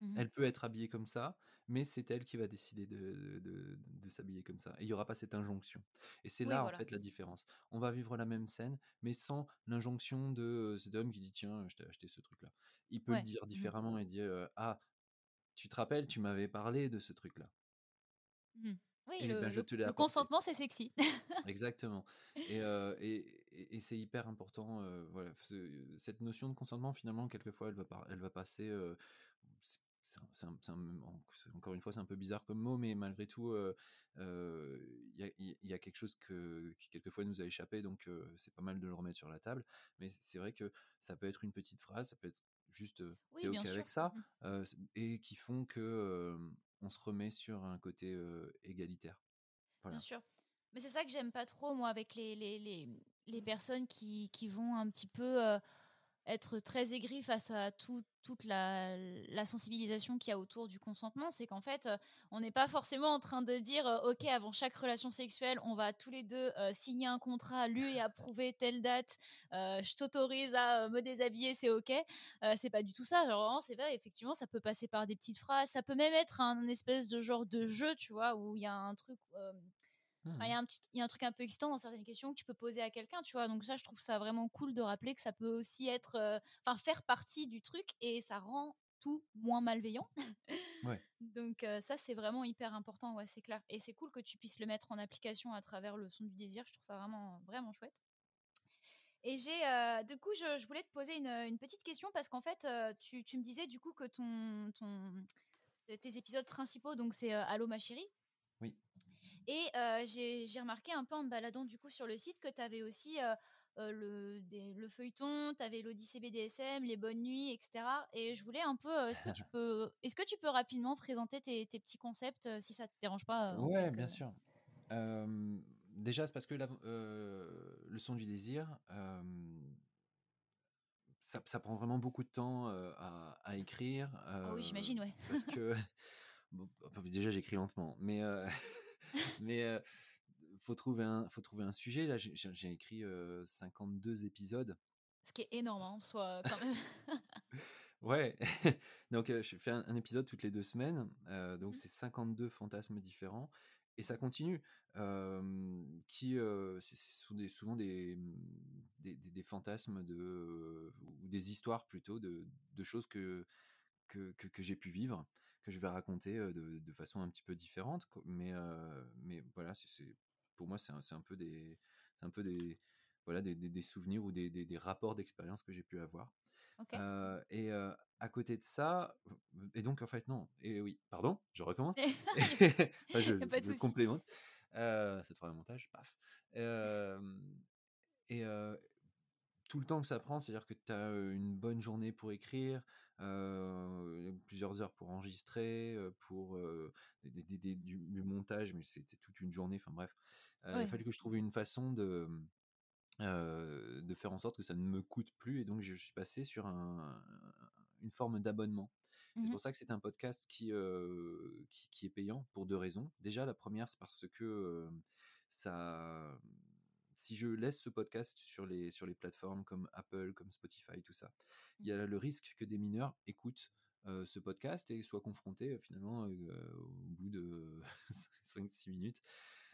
Speaker 2: Mmh
Speaker 1: Elle peut être habillée comme ça, mais c'est elle qui va décider de de s'habiller comme ça et il y aura pas cette injonction et c'est
Speaker 2: Oui,
Speaker 1: là, en fait, la différence. On va vivre la même scène, mais sans l'injonction de, cet homme qui dit: «Tiens, je t'ai acheté ce truc-là». Il peut le dire
Speaker 2: Mmh
Speaker 1: différemment et dire, «Ah, tu te rappelles, tu m'avais parlé de ce truc-là
Speaker 2: Mmh Oui,
Speaker 1: et ben,
Speaker 2: le
Speaker 1: je
Speaker 2: le
Speaker 1: te l'ai
Speaker 2: le
Speaker 1: apporté».
Speaker 2: consentement, c'est sexy.
Speaker 1: Exactement et et et c'est hyper important, voilà, ce cette notion de consentement finalement quelquefois elle va par elle va passer, c'est un un encore une fois, c'est un peu bizarre comme mot, mais malgré tout, il y a il y a quelque chose que qui quelquefois nous a échappé donc c'est pas mal de le remettre sur la table. Mais c'est vrai que ça peut être une petite phrase, ça peut être juste, heu: «Tu
Speaker 2: Oui,
Speaker 1: OK
Speaker 2: sûr.
Speaker 1: avec ça?»
Speaker 2: Mmh
Speaker 1: et qui font que, on se remet sur un côté, égalitaire.
Speaker 2: Bien sûr. Mais c'est ça que j'aime pas trop, moi, avec les les les les personnes qui vont un petit peu, heu, être très aigries face à tout toute la sensibilisation qu'il y a autour du consentement. C'est qu'en fait, heu, on n'est pas forcément en train de dire, heu: «OK, avant chaque relation sexuelle, on va tous les 2 heu, signer un contrat lu et approuvé telle date, je t'autorise à, me déshabiller, c'est OK». C'est pas du tout ça. Vraiment, c'est vrai, effectivement, ça peut passer par des petites phrases, ça peut même être un espèce de genre de jeu, tu vois? Où il y a un truc, il y
Speaker 1: Mmh
Speaker 2: a un petit il y a un truc un peu excitant dans certaines questions que tu peux poser à quelqu'un, tu vois? Donc ça, je trouve ça vraiment cool de rappeler que ça peut aussi être, heu, enfin faire partie du truc et ça rend tout moins malveillant.
Speaker 1: Ouais.
Speaker 2: Donc heu, ça, c'est vraiment hyper important, ouais, c'est clair et c'est cool que tu puisses le mettre en application à travers le son du désir. Je trouve ça vraiment, vraiment chouette et j'ai, heu, du coup, je je voulais te poser une, une petite question parce qu'en fait, tu tu me disais du coup que ton ton tes épisodes principaux donc c'est, Allô ma chérie. Et j'ai remarqué un peu en me baladant du coup sur le site que tu avais aussi, le des le feuilleton, tu avais l'Odyssée BDSM, les bonnes nuits et cetera et je voulais un peu, est-ce que tu peux est-ce que tu peux rapidement présenter tes tes petits concepts, si ça te dérange pas,
Speaker 1: Ouais, bien sûr. Déjà, c'est parce que la le son du désir, ça ça prend vraiment beaucoup de temps, à à écrire,
Speaker 2: ah oui, j'imagine, ouais.
Speaker 1: parce que bon, déjà, j'écris lentement, mais mais faut trouver un faut trouver un sujet. Là, j'ai écrit, heu, 52 épisodes.
Speaker 2: Ce qui est énorme, hein, en soi, quand même.
Speaker 1: Ouais, donc je fais un un épisode toutes les 2 semaines, donc
Speaker 2: Mmh
Speaker 1: c'est 52 fantasmes différents et ça continue. Hem, qui, sont des souvent des, mmh, des des fantasmes de, ou des histoires plutôt de de choses que que que que j'ai pu vivre, que je vais raconter, de de façon un petit peu différente mais mais voilà, c'est pour moi, c'est un peu des c'est un peu des voilà, des des des souvenirs ou des des rapports d'expérience que j'ai pu avoir. Et à côté de ça, et donc en fait non et oui, pardon, je recommence. Enfin je
Speaker 2: pas de
Speaker 1: je
Speaker 2: souci.
Speaker 1: complémente, heu, ça te fera un montage, paf. Et tout le temps que ça prend, c'est-à-dire que tu as, une bonne journée pour écrire, plusieurs heures pour enregistrer, pour, heu, des des des du du montage, mais c'était toute une journée, enfin bref. Il a
Speaker 2: Ouais,
Speaker 1: fallu
Speaker 2: ouais.
Speaker 1: que je trouve une façon de, de faire en sorte que ça ne me coûte plus et donc je suis passé sur un une forme d'abonnement. C'est
Speaker 2: Mmh
Speaker 1: pour ça que c'est un podcast qui, qui qui est payant pour 2 raisons. Déjà, la première c'est parce que, ça si je laisse ce podcast sur les sur les plateformes comme Apple, comme Spotify, tout ça, il
Speaker 2: Mmh.
Speaker 1: y a le risque que des mineurs écoutent, ce podcast et soient confrontés, finalement, au bout de 5-6 minutes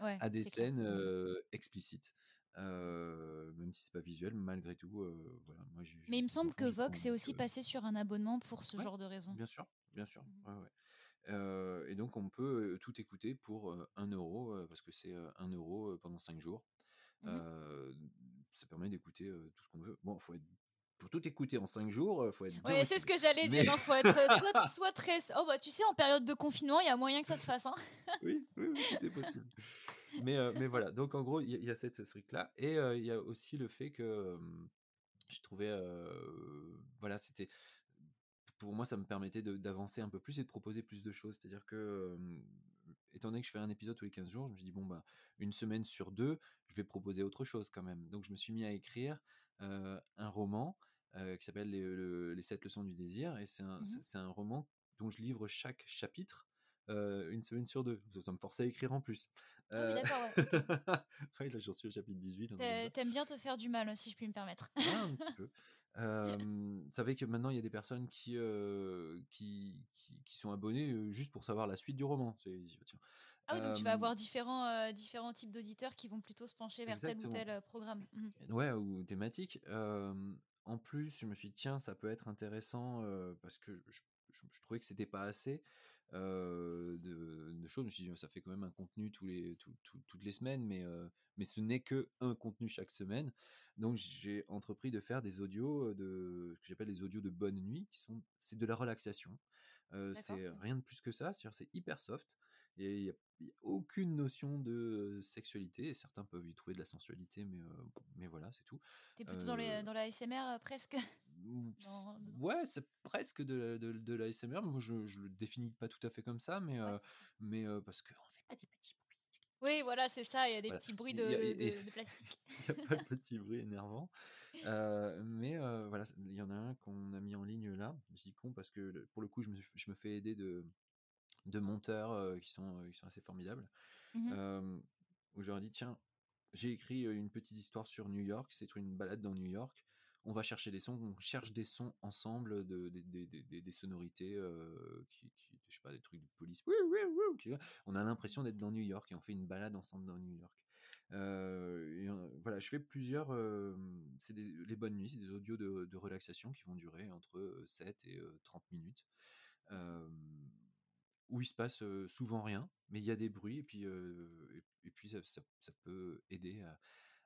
Speaker 2: Ouais,
Speaker 1: à des scènes,
Speaker 2: Mmh
Speaker 1: explicites. Même si c'est pas visuel, malgré tout, voilà, moi
Speaker 2: Mais il me semble que Vox est aussi passé sur un abonnement pour ce
Speaker 1: ouais,
Speaker 2: genre de raison.
Speaker 1: bien sûr, bien sûr,
Speaker 2: Mmh
Speaker 1: ouais. Et donc on peut, tout écouter pour, heu, 1 €, heu, parce que c'est, heu, 1 €, heu, pendant 5 jours.
Speaker 2: Mmh
Speaker 1: ça permet d'écouter, tout ce qu'on veut. Bon, faut être pour tout écouter en 5 jours, faut être
Speaker 2: Ouais, c'est ce que j'allais
Speaker 1: Mais
Speaker 2: dire, hein, faut être, soit soit très oh bah, tu sais, en période de confinement, il y a moyen que ça se fasse, hein.
Speaker 1: oui, oui, oui, est possible. Mais mais voilà, donc en gros, il y a il y a cette ce truc-là et il y a aussi le fait que, hem, je trouvais, voilà, c'était pour moi, ça me permettait d'avancer un peu plus et de proposer plus de choses. C'est-à-dire que, étant donné que je fais un épisode tous les 15 jours, je me suis dit: «Bon, bah, une semaine sur 2, je vais proposer autre chose quand même». Donc je me suis mis à écrire, un roman, qui s'appelle les, les, sept leçons du désir. Et c'est un,
Speaker 2: Mmh
Speaker 1: c'est un roman dont je livre chaque chapitre une semaine sur deux. Ça, me forçait à écrire en plus.
Speaker 2: Ah oui, d'accord, ouais.
Speaker 1: là, j'en suis au chapitre 18.
Speaker 2: T'aimes bien te faire du mal, si je puis me permettre.
Speaker 1: Ah, un petit peu. Ça fait que maintenant il y a des personnes qui, qui, qui, sont abonnées juste pour savoir la suite du roman.
Speaker 2: Ah oui, donc tu vas avoir différents, différents types d'auditeurs qui vont plutôt se pencher vers tel ou tel programme. Mmh
Speaker 1: ouais, ou thématique. en plus, je me suis dit, tiens, ça peut être intéressant parce que je, je trouvais que c'était pas assez de, de, choses. Je me suis dit, ça fait quand même un contenu tous les, toutes les semaines, mais, mais ce n'est que un contenu chaque semaine. Donc j'ai entrepris de faire des audios de ce que j'appelle les audios de bonne nuit, qui sont c'est de la relaxation. c'est rien de plus que ça, c'est hyper soft et il n'y a, aucune notion de sexualité. certains peuvent y trouver de la sensualité, mais, mais voilà, c'est tout.
Speaker 2: T'es plutôt dans, les, dans la SMR presque?
Speaker 1: Ouais, c'est presque de, de, de l'ASMR. Moi, je, je le définis pas tout à fait comme ça, mais, mais parce qu'on fait pas des petits bruits.
Speaker 2: Oui, voilà, c'est ça. Il y a des petits bruits de, de, plastique.
Speaker 1: Il n'y a pas de petits bruits énervants. mais voilà, il y en a un qu'on a mis en ligne là. J'y con parce que pour le coup, je me, je me fais aider de, de monteurs qui, sont, qui sont assez formidables. Mmh où j'aurais dit, tiens, j'ai écrit une petite histoire sur New York, c'est une balade dans New York on va chercher des sons, on cherche des sons ensemble, de, des sonorités, qui, je sais pas, des trucs de police. On a l'impression d'être dans New York et on fait une balade ensemble dans New York. voilà, je fais plusieurs. c'est les bonnes nuits, c'est des audios de, relaxation qui vont durer entre 7 et 30 minutes. Où il se passe souvent rien, mais il y a des bruits et puis, et, puis ça, ça, peut aider à,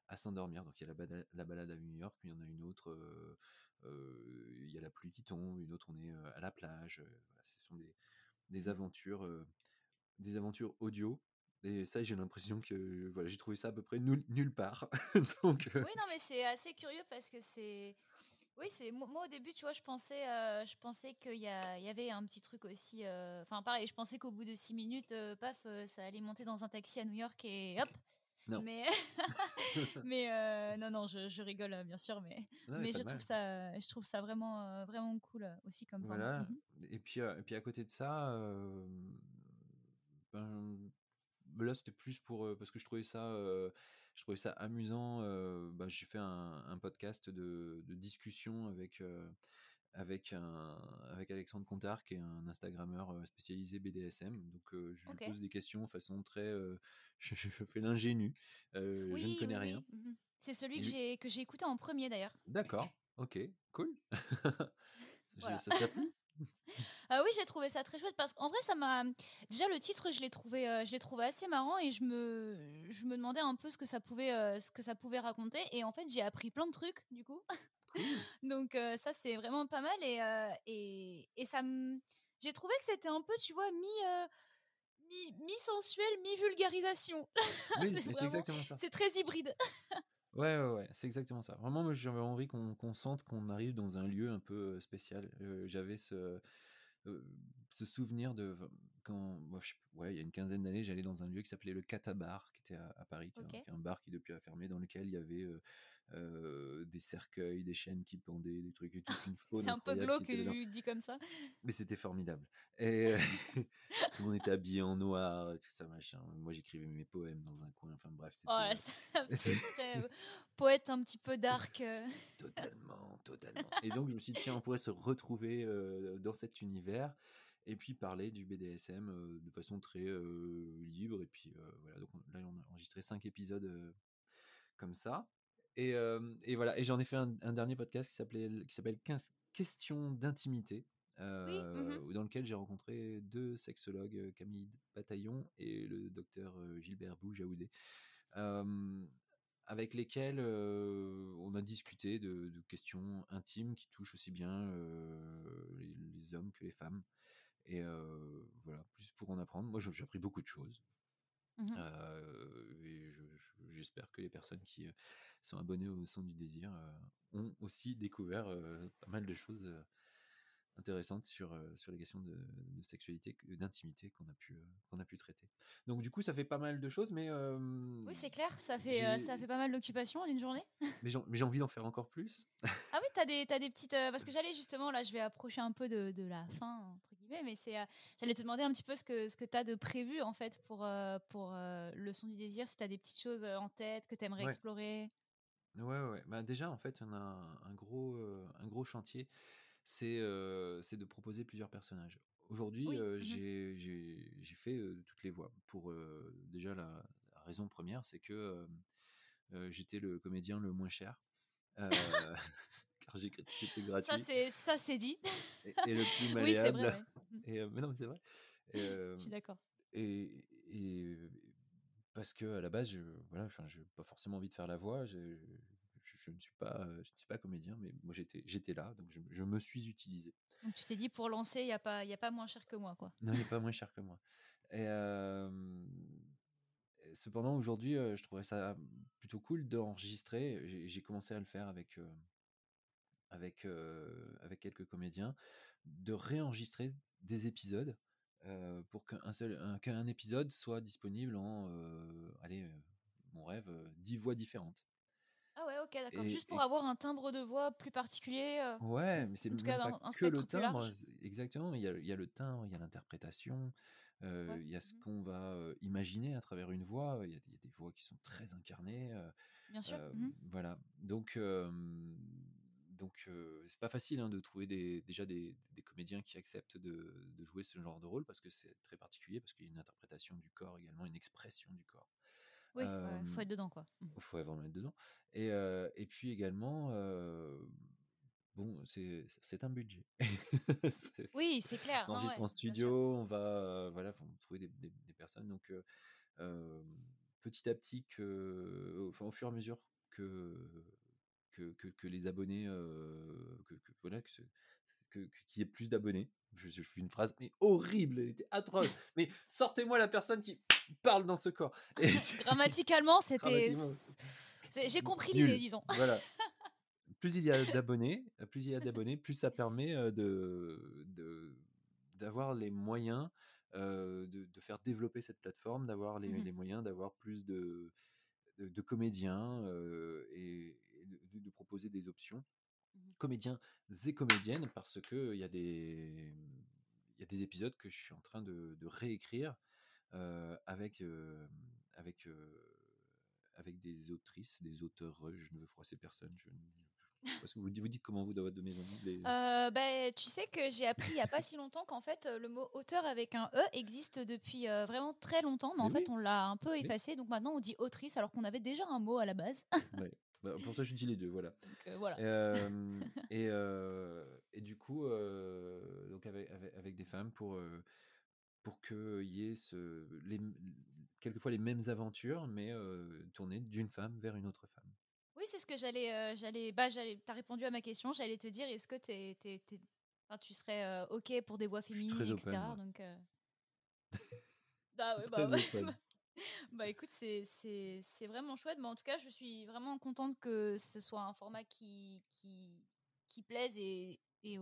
Speaker 1: à s'endormir. Donc il y a la balade, la balade, à New York, puis il y en a une autre, euh, euh, il y a la pluie qui tombe, une autre on est euh, à la plage. ce sont des, des aventures, des aventures audio. Et ça, j'ai l'impression que voilà, j'ai trouvé ça à peu près nulle part.
Speaker 2: Donc, oui, non, mais c'est assez curieux parce que c'est. Oui, c'est moi au début, tu vois, je pensais, je pensais qu'il y, y, avait un petit truc aussi. Enfin, pareil, je pensais qu'au bout de six minutes, paf, ça allait monter dans un taxi à New York et hop,
Speaker 1: non.
Speaker 2: Mais, mais euh, non, non, je, je, rigole euh, bien sûr, mais, mais je, trouve ça, je trouve ça vraiment, euh, vraiment cool aussi comme
Speaker 1: voilà. Mmh et, puis, et puis à côté de ça, ben, là c'était plus pour parce que je trouvais ça, je trouvais ça amusant. Ben, j'ai fait un, un, podcast de, de discussion avec avec, un, avec Alexandre Contard, qui est un Instagrammeur euh, spécialisé BDSM. Donc, euh, je lui pose des questions de façon très. Euh, je, fais l'ingénu. je ne connais rien.
Speaker 2: Mmh C'est celui que j'ai que j'ai écouté en premier d'ailleurs.
Speaker 1: D'accord. Ok. Cool. ça, t'a plu
Speaker 2: ah oui, j'ai trouvé ça très chouette parce qu'en vrai, ça m'a déjà le titre, je l'ai trouvé, je l'ai trouvé assez marrant et je me, je me demandais un peu ce que ça pouvait, ce que ça pouvait raconter et en fait, j'ai appris plein de trucs du coup. Donc ça, c'est vraiment pas mal. Et, et, et ça j'ai trouvé que c'était un peu, tu vois, mi, mi, sensuel, mi vulgarisation.
Speaker 1: c'est exactement ça.
Speaker 2: C'est très hybride.
Speaker 1: ouais, ouais, ouais c'est exactement ça. Vraiment, j'avais envie qu'on sente qu'on arrive dans un lieu un peu spécial. J'avais ce, ce souvenir de quand, ouais, il y a une quinzaine d'années, j'allais dans un lieu qui s'appelait le Catabar, qui était à, Paris, qui, est un bar qui depuis a fermé, dans lequel il y avait euh, des cercueils, des chaînes qui pendaient, des trucs et tout.
Speaker 2: C'est un peu glauque que je dis comme ça.
Speaker 1: Mais c'était formidable. Et euh, tout le monde était habillé en noir, tout ça machin. Moi j'écrivais mes poèmes dans un coin. Enfin bref,
Speaker 2: c'était. très euh, poète un petit peu dark.
Speaker 1: Totalement, totalement. Et donc je me suis dit tiens, on pourrait se retrouver dans cet univers et puis parler du BDSM de façon très libre. Et puis voilà, donc là on a enregistré cinq épisodes comme ça. Et, et, voilà, et j'en ai fait un, dernier podcast qui s'appelait qui s'appelle 15 questions d'intimité, mmh dans lequel j'ai rencontré deux sexologues, Camille Bataillon et le docteur Gilbert Boujaoudé, avec lesquels on a discuté de, questions intimes qui touchent aussi bien les, hommes que les femmes. Et voilà, juste pour en apprendre. Moi, j'ai appris beaucoup de choses. Mmh et j'espère que les personnes qui sont abonnés au son du désir ont aussi découvert pas mal de choses intéressantes sur, sur les questions de, de sexualité, d'intimité qu'on a, pu, qu'on a pu traiter. Donc du coup, ça fait pas mal de choses, mais...
Speaker 2: oui, c'est clair, ça fait, ça fait pas mal d'occupations en une journée.
Speaker 1: mais j'ai envie d'en faire encore plus.
Speaker 2: ah oui, t'as des, as des petites... parce que j'allais justement, là, je vais approcher un peu de, de la fin, entre guillemets, mais c'est... j'allais te demander un petit peu ce que, ce que tu as de prévu, en fait, pour, pour le son du désir, si tu as des petites choses en tête que tu aimerais explorer.
Speaker 1: Ouais, ouais. Bah, déjà, en fait, on a un, gros, un gros chantier, c'est c'est de proposer plusieurs personnages. Aujourd'hui, mmh j'ai fait toutes les voix. Pour déjà la, raison première, c'est que j'étais le comédien le moins cher. car j'étais gratuit.
Speaker 2: Ça, c'est dit.
Speaker 1: Et, le plus malléable. Oui, c'est vrai. Et, mais non, c'est vrai.
Speaker 2: je suis d'accord.
Speaker 1: Et, parce que à la base, je voilà, enfin, j'ai pas forcément envie de faire la voix. Je, je, ne suis pas, je ne suis pas comédien, mais moi j'étais, j'étais là, donc je, je, me suis utilisé.
Speaker 2: Donc tu t'es dit pour lancer, il y a pas, il y a pas moins cher que moi, quoi.
Speaker 1: Non, il n'y a pas moins cher que moi. Et cependant, aujourd'hui, je trouvais ça plutôt cool d'enregistrer. J'ai commencé à le faire avec avec avec quelques comédiens, de réenregistrer des épisodes euh, pour qu'un seul qu'un épisode soit disponible en euh, allez euh, mon rêve 10 voix différentes.
Speaker 2: Ah ouais, ok, d'accord. Juste pour avoir un timbre de voix plus particulier.
Speaker 1: ouais, mais c'est même pas que le timbre. Exactement. Il y, a, il y a le timbre, il y a l'interprétation, il y a ce mmh qu'on va imaginer à travers une voix. Il y, a, il y, a des voix qui sont très incarnées.
Speaker 2: Bien sûr. Mmh
Speaker 1: voilà. Donc donc c'est pas facile hein, de trouver des, déjà des, comédiens qui acceptent de, jouer ce genre de rôle parce que c'est très particulier parce qu'il y a une interprétation du corps également, une expression du corps.
Speaker 2: Oui, il faut être dedans quoi.
Speaker 1: Il mmh. faut vraiment être dedans. Et, et puis également, bon, c'est un budget.
Speaker 2: oui, c'est clair.
Speaker 1: On enregistre en studio, on va voilà, trouver des, des, personnes. Donc petit à petit, que, enfin, au fur et à mesure que que, que, les abonnés, euh, que, voilà, qu'il y ait plus d'abonnés. Je, je, fais une phrase mais horrible, elle était atroce. mais sortez-moi la personne qui parle dans ce corps.
Speaker 2: Grammaticalement, c'était. J'ai compris l'idée, disons.
Speaker 1: Voilà. Plus il y a d'abonnés, plus il y a d'abonnés, plus ça permet euh, de d'avoir les moyens euh, de, de, faire développer cette plateforme, d'avoir les, mmh les, moyens d'avoir plus de, de, comédiens et, de, proposer des options mmh comédiens et comédiennes parce que il y a des il y a des épisodes que je suis en train de, réécrire avec avec avec des autrices, des auteurs. Je ne veux froisser personne. Je, parce que vous, vous dites comment vous dans votre maison
Speaker 2: euh, bah, Tu sais que j'ai appris il n'y a pas si longtemps qu'en fait le mot auteur avec un E existe depuis vraiment très longtemps, mais, en fait on l'a un peu effacé, donc maintenant on dit autrice alors qu'on avait déjà un mot à la base.
Speaker 1: Bah, pour ça je dis les deux, voilà.
Speaker 2: voilà.
Speaker 1: et, et, du coup, donc avec, avec, des femmes pour, pour qu'il y ait ce, les, quelquefois les mêmes aventures, mais tournées d'une femme vers une autre femme.
Speaker 2: Oui, c'est ce que j'allais. Euh, j'allais bah, j'allais. T'as répondu à ma question. J'allais te dire, est-ce que t'es, t'es, Enfin, tu serais euh, ok pour des voix féminines, etc. donc. Euh... ah ouais, bah, bah, écoute, c'est, vraiment chouette. Mais en tout cas, je suis vraiment contente que ce soit un format qui, qui, qui plaise et, et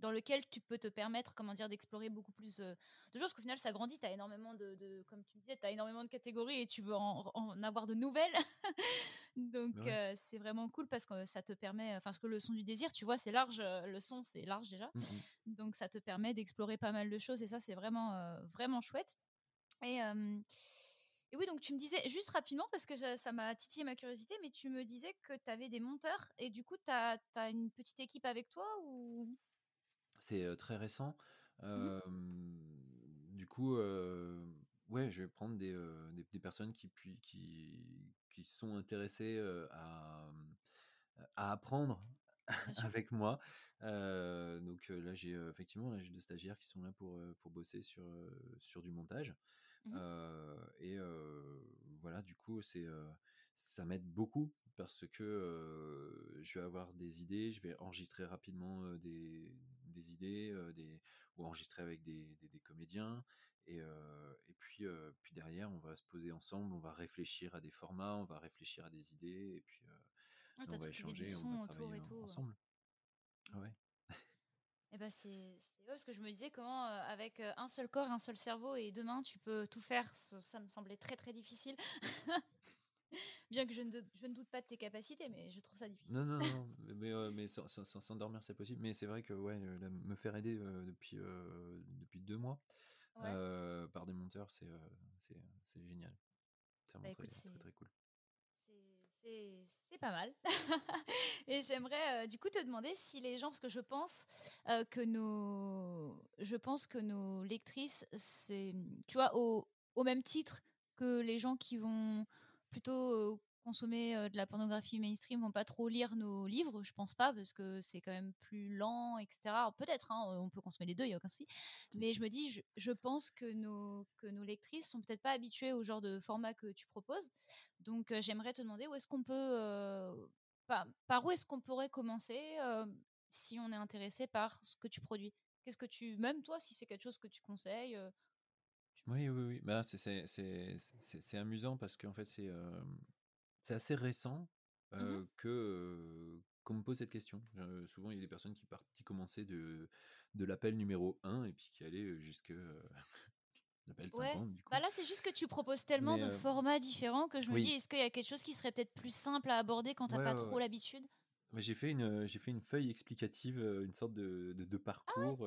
Speaker 2: dans lequel tu peux te permettre comment dire d'explorer beaucoup plus de choses parce qu'au final ça grandit. Tu as énormément de, comme tu me disais tu as énormément de catégories et tu veux en, avoir de nouvelles. Donc c'est vraiment cool parce que ça te permet enfin parce que le son du désir tu vois c'est large le son c'est large déjà. Mmh donc ça te permet d'explorer pas mal de choses et ça c'est vraiment vraiment chouette. Et et oui, donc tu me disais, juste rapidement, parce que ça m'a titillé ma curiosité, mais tu me disais que tu avais des monteurs et du coup, tu as, une petite équipe avec toi ou?
Speaker 1: C'est très récent. Mmh du coup, ouais, je vais prendre des, des, personnes qui, qui, qui sont intéressées à, à apprendre avec moi. donc là, j'ai effectivement là, j'ai deux stagiaires qui sont là pour, pour bosser sur, sur du montage. Mmh et voilà, du coup, c'est ça m'aide beaucoup parce que je vais avoir des idées, je vais enregistrer rapidement des, des, idées, des, ou enregistrer avec des, des, comédiens. Et, et puis, puis derrière, on va se poser ensemble, on va réfléchir à des formats, on va réfléchir à des idées, et puis on va échanger, on va travailler ensemble. Ouais.
Speaker 2: Eh ben c'est parce que je me disais comment avec un seul corps, un seul cerveau et deux mains, tu peux tout faire. Ça, me semblait très très difficile. Bien que je ne, je ne, doute pas de tes capacités, mais je trouve ça difficile.
Speaker 1: Non, non, non, mais, mais sans, s'endormir, c'est possible. Mais c'est vrai que ouais, me faire aider depuis, depuis deux mois par des monteurs, c'est génial. C'est bah, très, très, très, cool
Speaker 2: c'est pas mal. et j'aimerais du coup te demander si les gens, parce que je pense que nos, je pense que nos lectrices, c'est, tu vois, au, au, même titre que les gens qui vont plutôt consommer de la pornographie mainstream vont pas trop lire nos livres, je pense pas, parce que c'est quand même plus lent, etc. Peut-être, hein, on peut consommer les deux, il n'y a aucun souci. Mais je me dis, je, pense que nos, que nos lectrices sont peut-être pas habituées au genre de format que tu proposes. Donc j'aimerais te demander où est-ce qu'on peut, par, par, où est-ce qu'on pourrait commencer si on est intéressé par ce que tu produis? Qu'est-ce que tu, même toi, si c'est quelque chose que tu conseilles.
Speaker 1: Oui, oui, oui. Bah, c'est amusant parce qu'en fait, c'est c'est assez récent mmh que qu'on me pose cette question. souvent, il y a des personnes qui, partent, qui commençaient de, de l'appel numéro 1 et puis qui allaient jusque l'appel 50. Du coup.
Speaker 2: Bah là, c'est juste que tu proposes tellement de formats différents que je me dis, est-ce qu'il y a quelque chose qui serait peut-être plus simple à aborder quand tu n'as pas trop l'habitude?
Speaker 1: J'ai fait une j'ai fait une feuille explicative, une sorte de, de, ah parcours.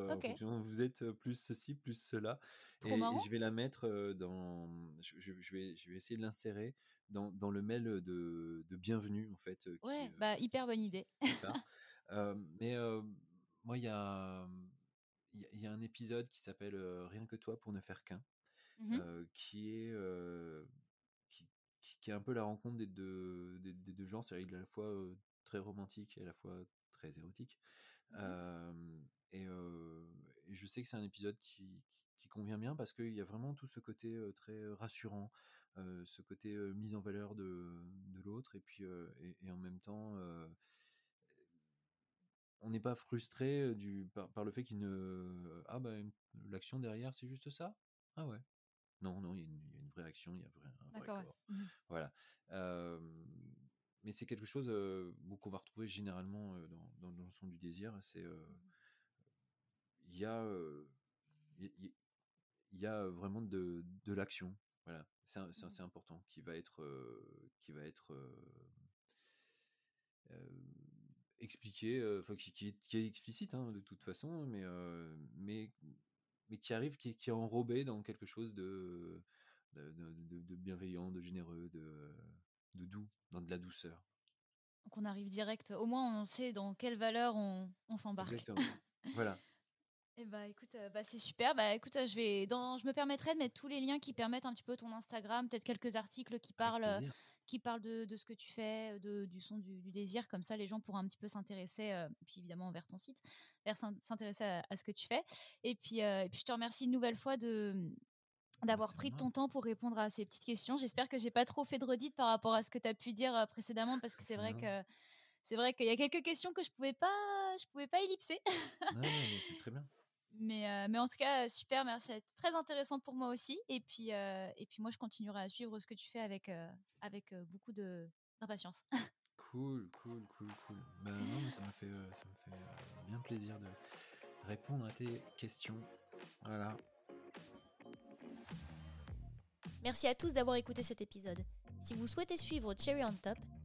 Speaker 1: vous êtes plus ceci, plus cela, et, je vais la mettre dans. Je, vais je vais essayer de l'insérer dans, dans, le mail de, de bienvenue en fait.
Speaker 2: ouais, bah hyper bonne idée.
Speaker 1: mais moi il y a il y, a un épisode qui s'appelle Rien que toi pour ne faire qu'un, mmh qui est qui, est un peu la rencontre des deux, des, des deux genres, c'est-à-dire à la fois très romantique et à la fois très érotique. Mmh et, je sais que c'est un épisode qui, qui, convient bien parce qu'il y a vraiment tout ce côté très rassurant, ce côté mise en valeur de, de l'autre et puis et, en même temps on n'est pas frustré du par, par le fait qu'il ne ah bah l'action derrière c'est juste ça? Ah ouais. Non non il y, a une vraie action il y a un vrai corps. Mmh voilà. Mais c'est quelque chose qu'on va retrouver généralement dans, dans, le son du désir. C'est il y a il y, a vraiment de, de l'action. Voilà, c'est mmh important qui va être qui va être expliqué, enfin qui, qui, est explicite hein, de toute façon, mais mais mais qui arrive, qui, qui, est enrobé dans quelque chose de de, de, de bienveillant, de généreux, de de doux, dans de la douceur.
Speaker 2: Donc on arrive direct, au moins on sait dans quelle valeur on, on s'embarque.
Speaker 1: Exactement. voilà.
Speaker 2: Eh bah écoute, euh, bah, c'est super. Bah écoute, je vais, dans, je me permettrai de mettre tous les liens qui permettent un petit peu ton Instagram, peut-être quelques articles qui parlent, qui parlent de, de, ce que tu fais, de, du son du, désir. Comme ça, les gens pourront un petit peu s'intéresser, euh, puis évidemment vers ton site, vers s'intéresser à, ce que tu fais. Et puis, euh, et puis je te remercie une nouvelle fois de, d'avoir pris ton temps pour répondre à ces petites questions. J'espère que j'ai pas trop fait de redite par rapport à ce que tu as pu dire précédemment parce que c'est vrai que c'est vrai qu'il y a quelques questions que je pouvais pas je pouvais pas ellipser.
Speaker 1: c'est très bien.
Speaker 2: Mais, mais en tout cas, super, merci. C'est très intéressant pour moi aussi. Et puis, et puis moi, je continuerai à suivre ce que tu fais avec, avec beaucoup d'impatience.
Speaker 1: cool, cool, cool, cool. Bah, non, mais ça me fait, ça me fait bien plaisir de répondre à tes questions. Voilà.
Speaker 2: Merci à tous d'avoir écouté cet épisode. Si vous souhaitez suivre Cherry on Top,